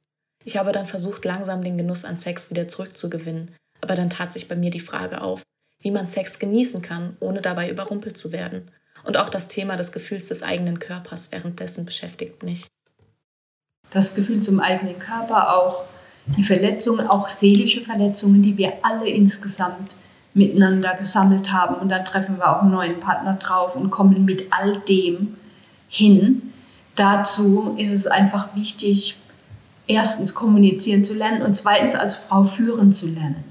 Ich habe dann versucht, langsam den Genuss an Sex wieder zurückzugewinnen, aber dann tat sich bei mir die Frage auf, wie man Sex genießen kann, ohne dabei überrumpelt zu werden. Und auch das Thema des Gefühls des eigenen Körpers währenddessen beschäftigt mich das Gefühl zum eigenen Körper, auch die Verletzungen, auch seelische Verletzungen, die wir alle insgesamt miteinander gesammelt haben. Und dann treffen wir auch einen neuen Partner drauf und kommen mit all dem hin. Dazu ist es einfach wichtig, erstens kommunizieren zu lernen und zweitens als Frau führen zu lernen.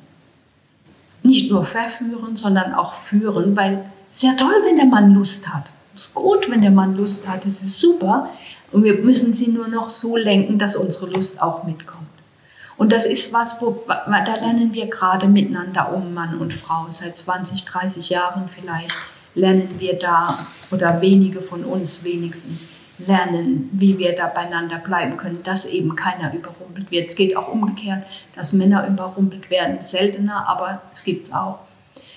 Nicht nur verführen, sondern auch führen, weil es ist ja toll, wenn der Mann Lust hat. Es ist gut, wenn der Mann Lust hat. Es ist super. Und wir müssen sie nur noch so lenken, dass unsere Lust auch mitkommt. Und das ist was, wo, da lernen wir gerade miteinander um, Mann und Frau. Seit 20, 30 Jahren vielleicht lernen wir da, oder wenige von uns wenigstens, lernen, wie wir da beieinander bleiben können, dass eben keiner überrumpelt wird. Es geht auch umgekehrt, dass Männer überrumpelt werden, seltener, aber es gibt es auch.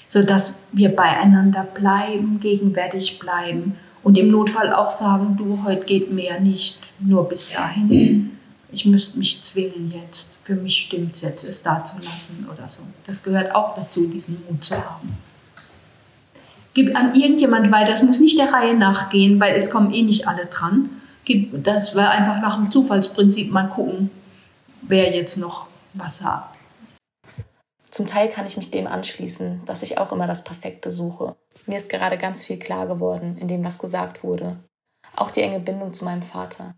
So dass wir beieinander bleiben, gegenwärtig bleiben und im Notfall auch sagen, du, heute geht mehr nicht, nur bis dahin. Ich müsste mich zwingen jetzt, für mich stimmt es jetzt, es da zu lassen oder so. Das gehört auch dazu, diesen Mut zu haben. Gib an irgendjemand weiter, das muss nicht der Reihe nachgehen, weil es kommen eh nicht alle dran. Gib, das wäre einfach nach dem Zufallsprinzip mal gucken, wer jetzt noch was sagt. Zum Teil kann ich mich dem anschließen, dass ich auch immer das Perfekte suche. Mir ist gerade ganz viel klar geworden in dem, was gesagt wurde. Auch die enge Bindung zu meinem Vater.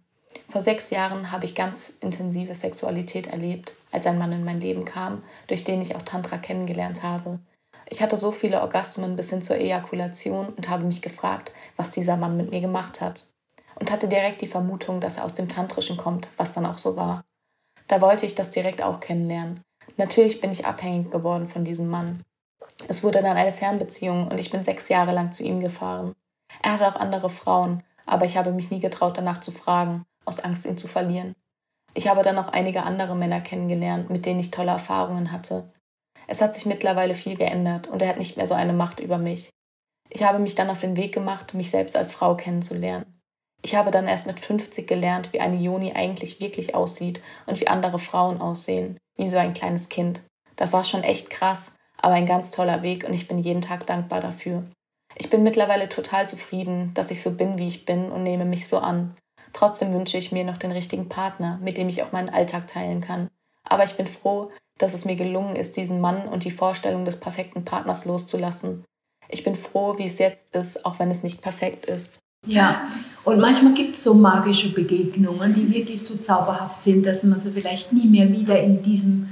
Vor sechs Jahren habe ich ganz intensive Sexualität erlebt, als ein Mann in mein Leben kam, durch den ich auch Tantra kennengelernt habe. Ich hatte so viele Orgasmen bis hin zur Ejakulation und habe mich gefragt, was dieser Mann mit mir gemacht hat. Und hatte direkt die Vermutung, dass er aus dem Tantrischen kommt, was dann auch so war. Da wollte ich das direkt auch kennenlernen. Natürlich bin ich abhängig geworden von diesem Mann. Es wurde dann eine Fernbeziehung und ich bin sechs Jahre lang zu ihm gefahren. Er hatte auch andere Frauen, aber ich habe mich nie getraut, danach zu fragen, aus Angst, ihn zu verlieren. Ich habe dann auch einige andere Männer kennengelernt, mit denen ich tolle Erfahrungen hatte. Es hat sich mittlerweile viel geändert und er hat nicht mehr so eine Macht über mich. Ich habe mich dann auf den Weg gemacht, mich selbst als Frau kennenzulernen. Ich habe dann erst mit 50 gelernt, wie eine Joni eigentlich wirklich aussieht und wie andere Frauen aussehen, wie so ein kleines Kind. Das war schon echt krass, aber ein ganz toller Weg und ich bin jeden Tag dankbar dafür. Ich bin mittlerweile total zufrieden, dass ich so bin, wie ich bin und nehme mich so an. Trotzdem wünsche ich mir noch den richtigen Partner, mit dem ich auch meinen Alltag teilen kann. Aber ich bin froh, dass es mir gelungen ist, diesen Mann und die Vorstellung des perfekten Partners loszulassen. Ich bin froh, wie es jetzt ist, auch wenn es nicht perfekt ist. Ja, und manchmal gibt es so magische Begegnungen, die wirklich so zauberhaft sind, dass man sie vielleicht nie mehr wieder in diesem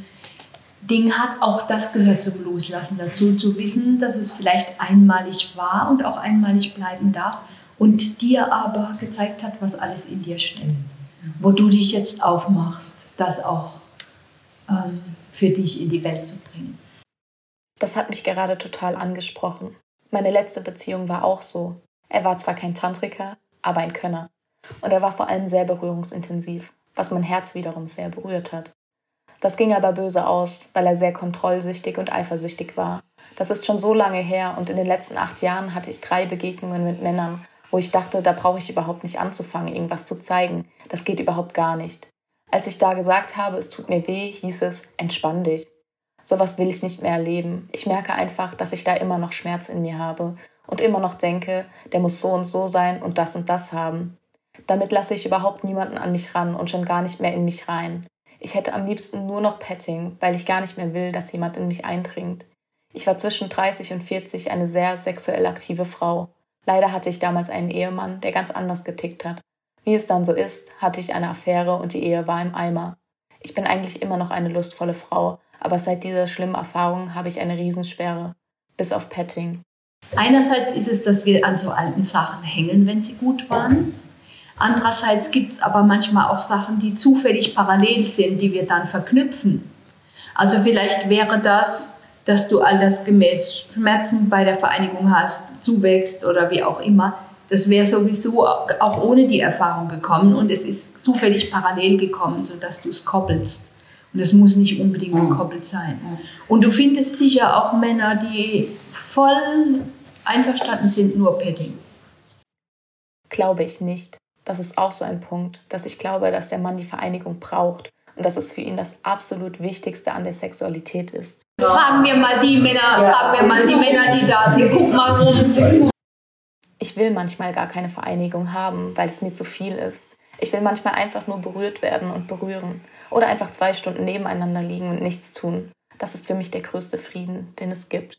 Ding hat, auch das gehört zum Loslassen dazu, zu wissen, dass es vielleicht einmalig war und auch einmalig bleiben darf und dir aber gezeigt hat, was alles in dir steckt, wo du dich jetzt aufmachst, das auch ähm, für dich in die Welt zu bringen. Das hat mich gerade total angesprochen. Meine letzte Beziehung war auch so. Er war zwar kein Tantriker, aber ein Könner. Und er war vor allem sehr berührungsintensiv, was mein Herz wiederum sehr berührt hat. Das ging aber böse aus, weil er sehr kontrollsüchtig und eifersüchtig war. Das ist schon so lange her und in den letzten acht Jahren hatte ich drei Begegnungen mit Männern, wo ich dachte, da brauche ich überhaupt nicht anzufangen, irgendwas zu zeigen. Das geht überhaupt gar nicht. Als ich da gesagt habe, es tut mir weh, hieß es, entspann dich. Sowas will ich nicht mehr erleben. Ich merke einfach, dass ich da immer noch Schmerz in mir habe und immer noch denke, der muss so und so sein und das und das haben. Damit lasse ich überhaupt niemanden an mich ran und schon gar nicht mehr in mich rein. Ich hätte am liebsten nur noch Petting, weil ich gar nicht mehr will, dass jemand in mich eindringt. Ich war zwischen 30 und 40 eine sehr sexuell aktive Frau. Leider hatte ich damals einen Ehemann, der ganz anders getickt hat. Wie es dann so ist, hatte ich eine Affäre und die Ehe war im Eimer. Ich bin eigentlich immer noch eine lustvolle Frau, aber seit dieser schlimmen Erfahrung habe ich eine Riesenschwere. Bis auf Petting. Einerseits ist es, dass wir an so alten Sachen hängen, wenn sie gut waren. Andererseits gibt es aber manchmal auch Sachen, die zufällig parallel sind, die wir dann verknüpfen. Also vielleicht wäre das, dass du altersgemäß Schmerzen bei der Vereinigung hast, zuwächst oder wie auch immer. Das wäre sowieso auch ohne die Erfahrung gekommen und es ist zufällig parallel gekommen, sodass du es koppelst. Und es muss nicht unbedingt mhm. gekoppelt sein. Und du findest sicher auch Männer, die voll einverstanden sind, nur Petting. Glaube ich nicht das ist auch so ein Punkt, dass ich glaube, dass der Mann die Vereinigung braucht und dass es für ihn das absolut Wichtigste an der Sexualität ist. Fragen wir mal die Männer, ja. fragen wir mal die Männer, die da sind. Guck mal rum. Ich will manchmal gar keine Vereinigung haben, weil es mir zu viel ist. Ich will manchmal einfach nur berührt werden und berühren. Oder einfach zwei Stunden nebeneinander liegen und nichts tun. Das ist für mich der größte Frieden, den es gibt.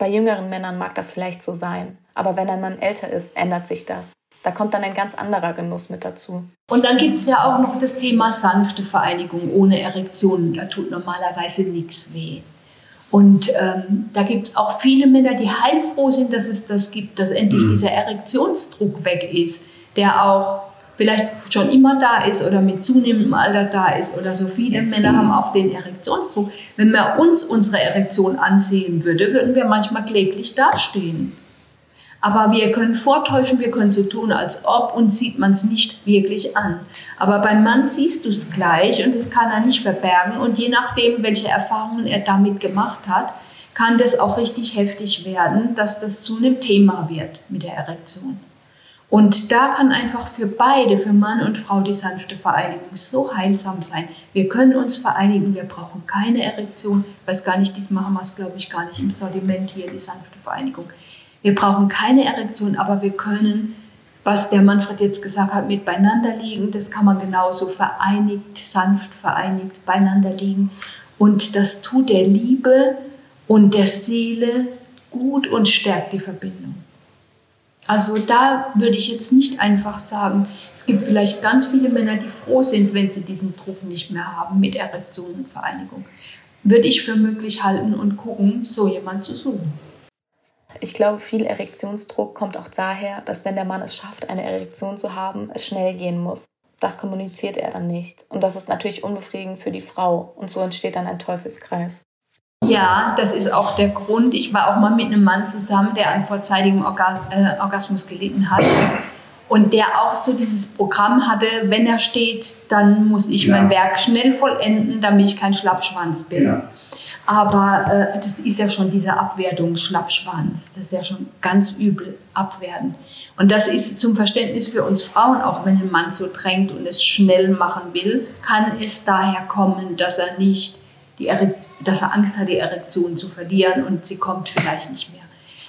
Bei jüngeren Männern mag das vielleicht so sein, aber wenn ein Mann älter ist, ändert sich das. Da kommt dann ein ganz anderer Genuss mit dazu. Und dann gibt es ja auch noch das Thema sanfte Vereinigung ohne Erektion. Da tut normalerweise nichts weh. Und ähm, da gibt es auch viele Männer, die heilfroh sind, dass es das gibt, dass endlich mhm. dieser Erektionsdruck weg ist, der auch vielleicht schon immer da ist oder mit zunehmendem Alter da ist oder so. Viele Männer haben auch den Erektionsdruck. Wenn man uns unsere Erektion ansehen würde, würden wir manchmal kläglich dastehen. Aber wir können vortäuschen, wir können so tun, als ob, und sieht man es nicht wirklich an. Aber beim Mann siehst du es gleich und das kann er nicht verbergen. Und je nachdem, welche Erfahrungen er damit gemacht hat, kann das auch richtig heftig werden, dass das zu einem Thema wird mit der Erektion. Und da kann einfach für beide, für Mann und Frau, die sanfte Vereinigung so heilsam sein. Wir können uns vereinigen, wir brauchen keine Erektion. Ich weiß gar nicht, diesmal haben wir es, glaube ich, gar nicht im Sortiment hier, die sanfte Vereinigung. Wir brauchen keine Erektion, aber wir können, was der Manfred jetzt gesagt hat, mit beieinander liegen, das kann man genauso vereinigt, sanft vereinigt beieinander liegen. Und das tut der Liebe und der Seele gut und stärkt die Verbindung. Also da würde ich jetzt nicht einfach sagen, es gibt vielleicht ganz viele Männer, die froh sind, wenn sie diesen Druck nicht mehr haben mit Erektion und Vereinigung. Würde ich für möglich halten und gucken, so jemand zu suchen. Ich glaube, viel Erektionsdruck kommt auch daher, dass wenn der Mann es schafft, eine Erektion zu haben, es schnell gehen muss. Das kommuniziert er dann nicht. Und das ist natürlich unbefriedigend für die Frau. Und so entsteht dann ein Teufelskreis. Ja, das ist auch der Grund. Ich war auch mal mit einem Mann zusammen, der an vorzeitigem Orga äh, Orgasmus gelitten hat. Und der auch so dieses Programm hatte, wenn er steht, dann muss ich ja. mein Werk schnell vollenden, damit ich kein Schlappschwanz bin. Ja. Aber äh, das ist ja schon diese Abwertung, Schlappschwanz. Das ist ja schon ganz übel abwerten. Und das ist zum Verständnis für uns Frauen, auch wenn ein Mann so drängt und es schnell machen will, kann es daher kommen, dass er nicht die dass er Angst hat, die Erektion zu verlieren und sie kommt vielleicht nicht mehr.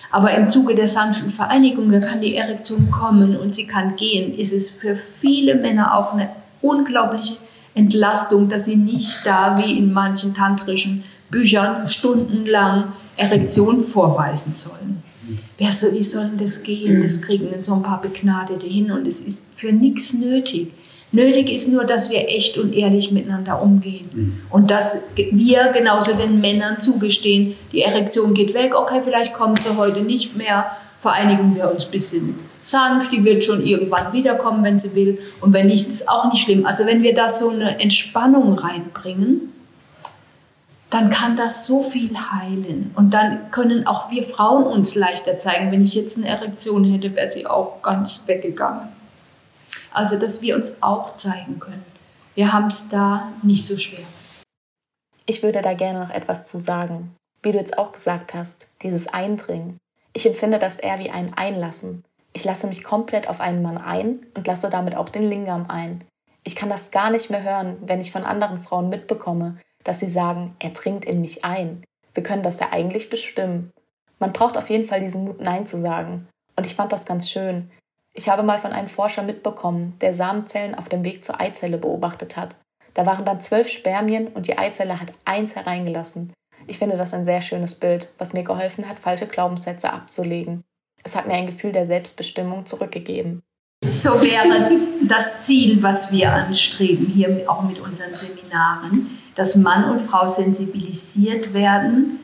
Aber im Zuge der sanften Vereinigung, da kann die Erektion kommen und sie kann gehen, ist es für viele Männer auch eine unglaubliche Entlastung, dass sie nicht da wie in manchen tantrischen Büchern stundenlang Erektion vorweisen sollen. Wer so, wie soll das gehen? Das kriegen dann so ein paar Begnadete hin und es ist für nichts nötig. Nötig ist nur, dass wir echt und ehrlich miteinander umgehen. Mhm. Und dass wir genauso den Männern zugestehen, die Erektion geht weg, okay, vielleicht kommt sie heute nicht mehr, vereinigen wir uns ein bisschen sanft, die wird schon irgendwann wiederkommen, wenn sie will. Und wenn nicht, ist auch nicht schlimm. Also wenn wir da so eine Entspannung reinbringen, dann kann das so viel heilen. Und dann können auch wir Frauen uns leichter zeigen. Wenn ich jetzt eine Erektion hätte, wäre sie auch ganz weggegangen. Also, dass wir uns auch zeigen können. Wir haben es da nicht so schwer. Ich würde da gerne noch etwas zu sagen. Wie du jetzt auch gesagt hast, dieses Eindringen. Ich empfinde das eher wie ein Einlassen. Ich lasse mich komplett auf einen Mann ein und lasse damit auch den Lingam ein. Ich kann das gar nicht mehr hören, wenn ich von anderen Frauen mitbekomme, dass sie sagen, er dringt in mich ein. Wir können das ja eigentlich bestimmen. Man braucht auf jeden Fall diesen Mut, Nein zu sagen. Und ich fand das ganz schön. Ich habe mal von einem Forscher mitbekommen, der Samenzellen auf dem Weg zur Eizelle beobachtet hat. Da waren dann zwölf Spermien und die Eizelle hat eins hereingelassen. Ich finde das ein sehr schönes Bild, was mir geholfen hat, falsche Glaubenssätze abzulegen. Es hat mir ein Gefühl der Selbstbestimmung zurückgegeben. So wäre das Ziel, was wir anstreben, hier auch mit unseren Seminaren, dass Mann und Frau sensibilisiert werden,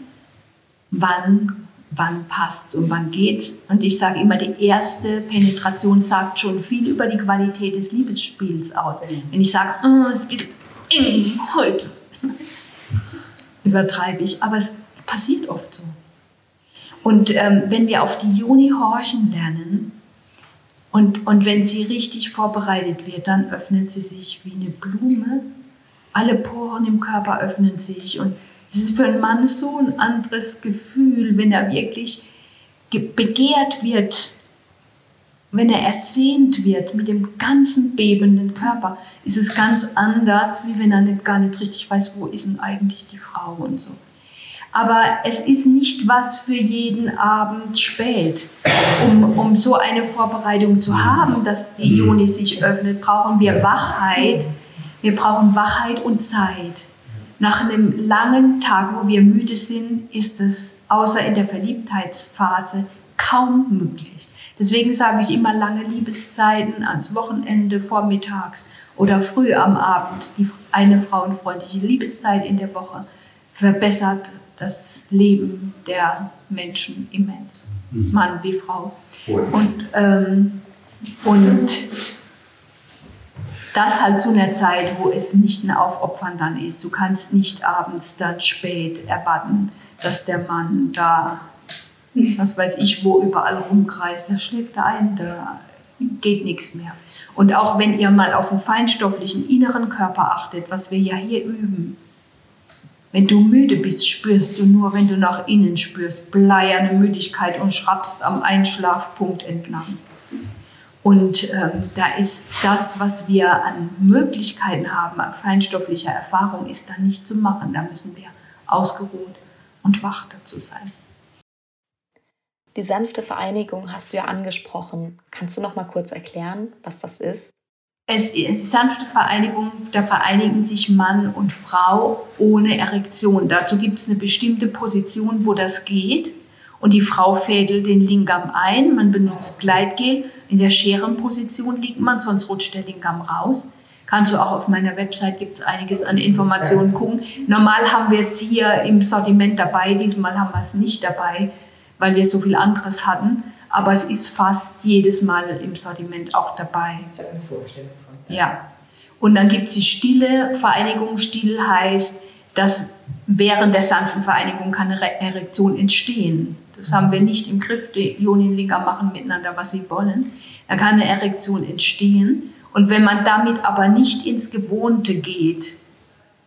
wann, wann passt und wann geht's. Und ich sage immer, die erste Penetration sagt schon viel über die Qualität des Liebesspiels aus. Wenn ich sage, oh, es geht heute, übertreibe ich, aber es passiert oft so. Und ähm, wenn wir auf die Juni horchen lernen und, und wenn sie richtig vorbereitet wird, dann öffnet sie sich wie eine Blume alle Poren im Körper öffnen sich und es ist für einen Mann so ein anderes Gefühl, wenn er wirklich begehrt wird, wenn er ersehnt wird mit dem ganzen bebenden Körper, ist es ganz anders, wie wenn er nicht, gar nicht richtig weiß, wo ist denn eigentlich die Frau und so. Aber es ist nicht was für jeden Abend spät. Um, um so eine Vorbereitung zu haben, dass die Juni sich öffnet, brauchen wir Wachheit wir brauchen Wachheit und Zeit. Nach einem langen Tag, wo wir müde sind, ist es außer in der Verliebtheitsphase kaum möglich. Deswegen sage ich immer lange Liebeszeiten ans Wochenende, vormittags oder früh am Abend. Die, eine frauenfreundliche Liebeszeit in der Woche verbessert das Leben der Menschen immens, mhm. Mann wie Frau. Und, ähm, und das halt zu einer Zeit, wo es nicht ein Aufopfern dann ist. Du kannst nicht abends dann spät erwarten, dass der Mann da, was weiß ich, wo überall rumkreist. Da schläft er ein, da geht nichts mehr. Und auch wenn ihr mal auf den feinstofflichen inneren Körper achtet, was wir ja hier üben, wenn du müde bist, spürst du nur, wenn du nach innen spürst, bleierne Müdigkeit und schrappst am Einschlafpunkt entlang. Und ähm, da ist das, was wir an Möglichkeiten haben, an feinstofflicher Erfahrung, ist da nicht zu machen. Da müssen wir ausgeruht und wach dazu sein. Die sanfte Vereinigung hast du ja angesprochen. Kannst du noch mal kurz erklären, was das ist? Es ist sanfte Vereinigung, da vereinigen sich Mann und Frau ohne Erektion. Dazu gibt es eine bestimmte Position, wo das geht und die Frau fädelt den Lingam ein. Man benutzt Gleitgel. In der Scherenposition liegt man, sonst rutscht der Lingam raus. Kannst du auch auf meiner Website, gibt es einiges an Informationen gucken. Normal haben wir es hier im Sortiment dabei, diesmal haben wir es nicht dabei, weil wir so viel anderes hatten. Aber es ist fast jedes Mal im Sortiment auch dabei. Ich habe eine Vorstellung von. Ja. Und dann gibt es die stille Vereinigung. Still heißt, dass während der sanften Vereinigung kann eine Erektion entstehen. Das haben wir nicht im Griff. Die Ionenlinger machen miteinander, was sie wollen. Da kann eine Erektion entstehen. Und wenn man damit aber nicht ins Gewohnte geht,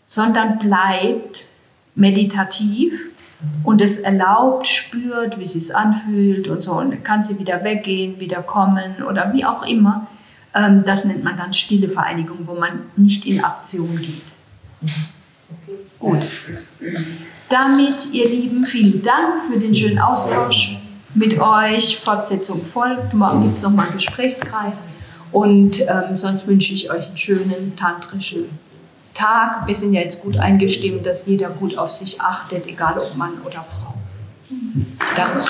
sondern bleibt meditativ und es erlaubt, spürt, wie es sich anfühlt und so, und dann kann sie wieder weggehen, wieder kommen oder wie auch immer, ähm, das nennt man dann stille Vereinigung, wo man nicht in Aktion geht. Gut. Damit, ihr Lieben, vielen Dank für den schönen Austausch mit euch. Fortsetzung folgt. Morgen gibt es nochmal einen Gesprächskreis. Und ähm, sonst wünsche ich euch einen schönen tantrischen Tag. Wir sind ja jetzt gut eingestimmt, dass jeder gut auf sich achtet, egal ob Mann oder Frau. Danke.